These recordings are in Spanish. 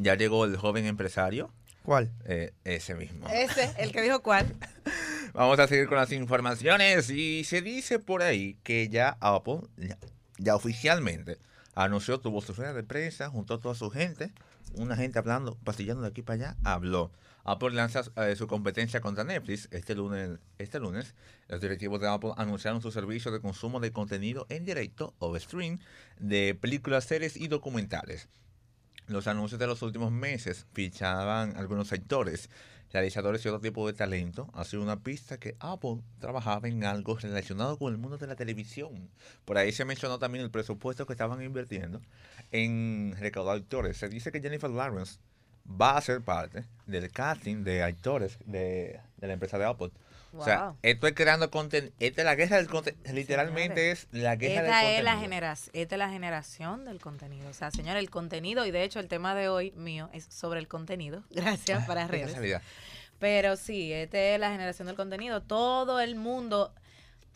ya llegó el joven empresario. ¿Cuál? Eh, ese mismo. Ese, el que dijo cuál. Vamos a seguir con las informaciones y se dice por ahí que ya Apple, ya, ya oficialmente, anunció, tuvo su rueda de prensa, juntó a toda su gente, una gente hablando, pasillando de aquí para allá, habló. Apple lanza eh, su competencia contra Netflix este lunes. Este lunes, los directivos de Apple anunciaron su servicio de consumo de contenido en directo o stream de películas, series y documentales. Los anuncios de los últimos meses fichaban algunos actores, realizadores y otro tipo de talento. Ha sido una pista que Apple trabajaba en algo relacionado con el mundo de la televisión. Por ahí se mencionó también el presupuesto que estaban invirtiendo en recaudar actores. Se dice que Jennifer Lawrence va a ser parte del casting de actores de, de la empresa de Apple. O sea, Wow. esto es creando contenido. Esta es la guerra del contenido. Literalmente es la guerra Esta del es, la generación, esta es la generación del contenido. O sea, señor, el contenido, y de hecho el tema de hoy mío es sobre el contenido. Gracias para Qué redes. Pero sí, esta es la generación del contenido. Todo el mundo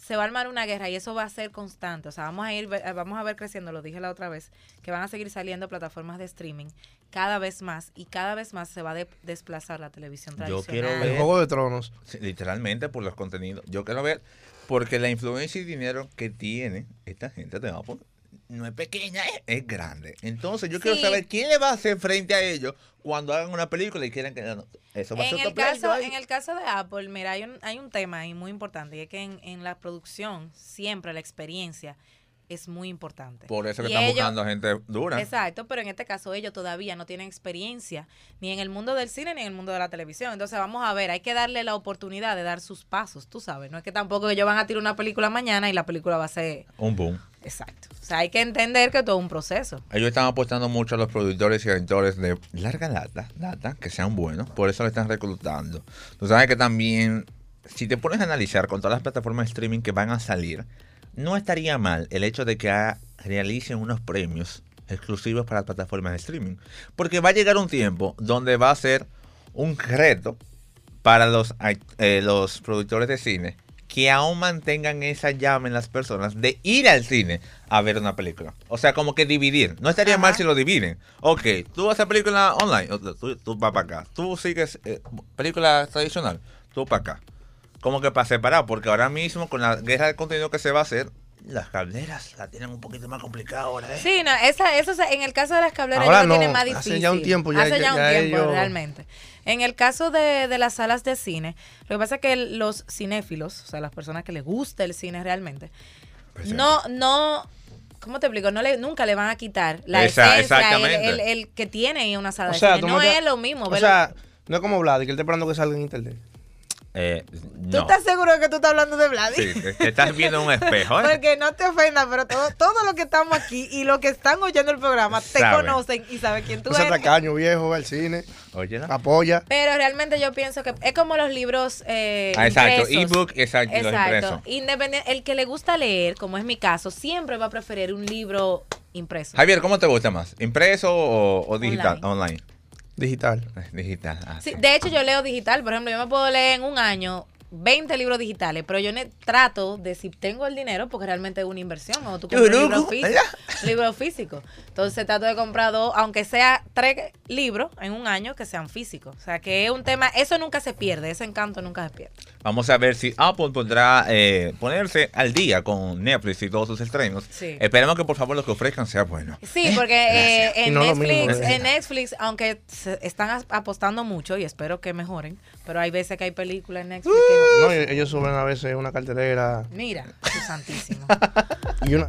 se va a armar una guerra y eso va a ser constante. O sea, vamos a ir, ve- vamos a ver creciendo, lo dije la otra vez, que van a seguir saliendo plataformas de streaming cada vez más y cada vez más se va a de- desplazar la televisión Yo tradicional. quiero El ver- Juego de Tronos. Literalmente por los contenidos. Yo quiero ver, porque la influencia y dinero que tiene esta gente de Apple no es pequeña, es, es grande. Entonces yo quiero saber quién le va a hacer frente a ellos cuando hagan una película y quieran que... no, eso va a En ser el, caso, ahí. en el caso de Apple, mira, hay un, hay un tema ahí muy importante y es que en, en la producción siempre la experiencia es muy importante. Por eso que Y están ellos- buscando a gente dura. Exacto, pero en este caso ellos todavía no tienen experiencia ni en el mundo del cine ni en el mundo de la televisión. Entonces vamos a ver, hay que darle la oportunidad de dar sus pasos, tú sabes. No es que tampoco ellos van a tirar una película mañana y la película va a ser... Un boom. Exacto. O sea, hay que entender que todo es un proceso. Ellos están apostando mucho a los productores y actores de larga data, data, que sean buenos, por eso lo están reclutando. Tú sabes que también, si te pones a analizar con todas las plataformas de streaming que van a salir, no estaría mal el hecho de que realicen unos premios exclusivos para las plataformas de streaming. Porque va a llegar un tiempo donde va a ser un reto para los, eh, los productores de cine que aún mantengan esa llama en las personas de ir al cine a ver una película. O sea, como que dividir. No estaría Ajá. mal si lo dividen. Ok, tú vas a película online, tú, tú vas para acá. Tú sigues eh, película tradicional, tú para acá. Como que para separar, porque ahora mismo con la guerra de contenido que se va a hacer, las cableras la tienen un poquito más complicada ahora. ¿eh? Sí, no, esa, eso se- en el caso de las cableras Ahora no, tienen más hace difícil. ya un tiempo, ya- Hace ya- ya un ya tiempo, ellos- realmente. En el caso de, de las salas de cine, lo que pasa es que los cinéfilos, o sea, las personas que les gusta el cine realmente, Presente. no, no, ¿cómo te explico? No le, nunca le van a quitar la Esa- esencia, el, el- el que tiene una sala O de sea, cine. No es lo mismo. O sea, no es como Vlad, que él está esperando que salga en internet. Eh, ¿Tú estás seguro de que tú estás hablando de Vladi? Sí, te, estás viendo en un espejo. ¿eh? Porque no te ofendas, pero todo, todo lo que estamos aquí y los que están oyendo el programa te Saben. conocen y saben quién tú sea eres. tacaño, viejo, va al cine, Oye, ¿no? apoya. Pero realmente yo pienso que es como los libros eh, Ah, exacto, ebook, exacto, y los Exacto. Independiente, el que le gusta leer, como es mi caso, siempre va a preferir un libro impreso. Javier, ¿cómo te gusta más? ¿Impreso o, o digital? Online. Digital. Digital. ah, Sí, sí. de hecho, yo leo digital. Por ejemplo, yo me puedo leer en un año 20 libros digitales, pero yo ne- trato de si tengo el dinero, porque realmente es una inversión, o tú compras un libro Yurucu, físico, ¿verdad? libro físico. Entonces trato de comprar dos, aunque sea tres libros en un año que sean físicos. O sea, que es un tema, eso nunca se pierde, ese encanto nunca se pierde. Vamos a ver si Apple podrá eh, ponerse al día con Netflix y todos sus estrenos. Sí. Esperemos que por favor lo que ofrezcan sea bueno. Sí, porque eh, en, no Netflix, ¿eh? en Netflix, aunque se están apostando mucho y espero que mejoren, pero hay veces que hay películas en Netflix que No, ellos suben a veces una carterera Mira, su santísimo. y una...